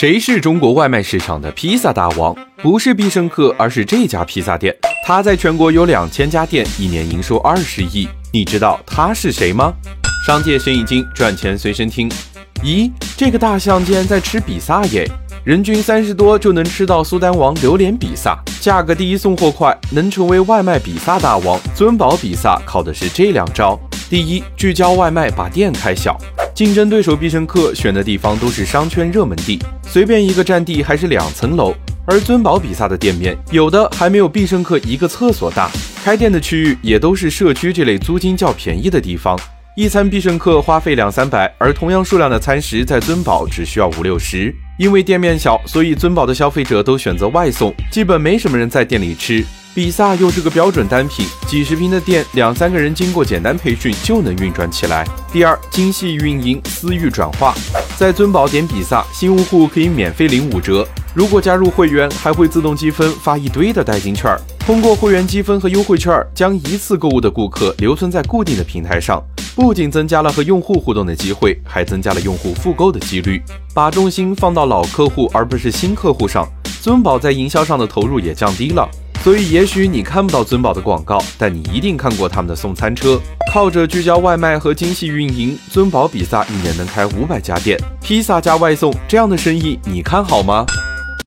谁是中国外卖市场的披萨大王？不是必胜客，而是这家披萨店。它在全国有两千家店，一年营收二十亿。你知道他是谁吗？商界生意经，赚钱随身听。咦，这个大象竟然在吃比萨耶！人均三十多就能吃到苏丹王榴莲比萨，价格低，送货快，能成为外卖比萨大王。尊宝比萨靠的是这两招：第一，聚焦外卖，把店开小。竞争对手必胜客选的地方都是商圈热门地，随便一个占地还是两层楼，而尊宝比萨的店面有的还没有必胜客一个厕所大，开店的区域也都是社区这类租金较便宜的地方。一餐必胜客花费两三百，而同样数量的餐食在尊宝只需要五六十。因为店面小，所以尊宝的消费者都选择外送，基本没什么人在店里吃。比萨又是个标准单品，几十平的店，两三个人经过简单培训就能运转起来。第二，精细运营，私域转化，在尊宝点比萨，新用户可以免费领五折，如果加入会员，还会自动积分发一堆的代金券。通过会员积分和优惠券，将一次购物的顾客留存在固定的平台上，不仅增加了和用户互动的机会，还增加了用户复购的几率。把重心放到老客户而不是新客户上，尊宝在营销上的投入也降低了。所以，也许你看不到尊宝的广告，但你一定看过他们的送餐车。靠着聚焦外卖和精细运营，尊宝比萨一年能开五百家店，披萨加外送这样的生意，你看好吗？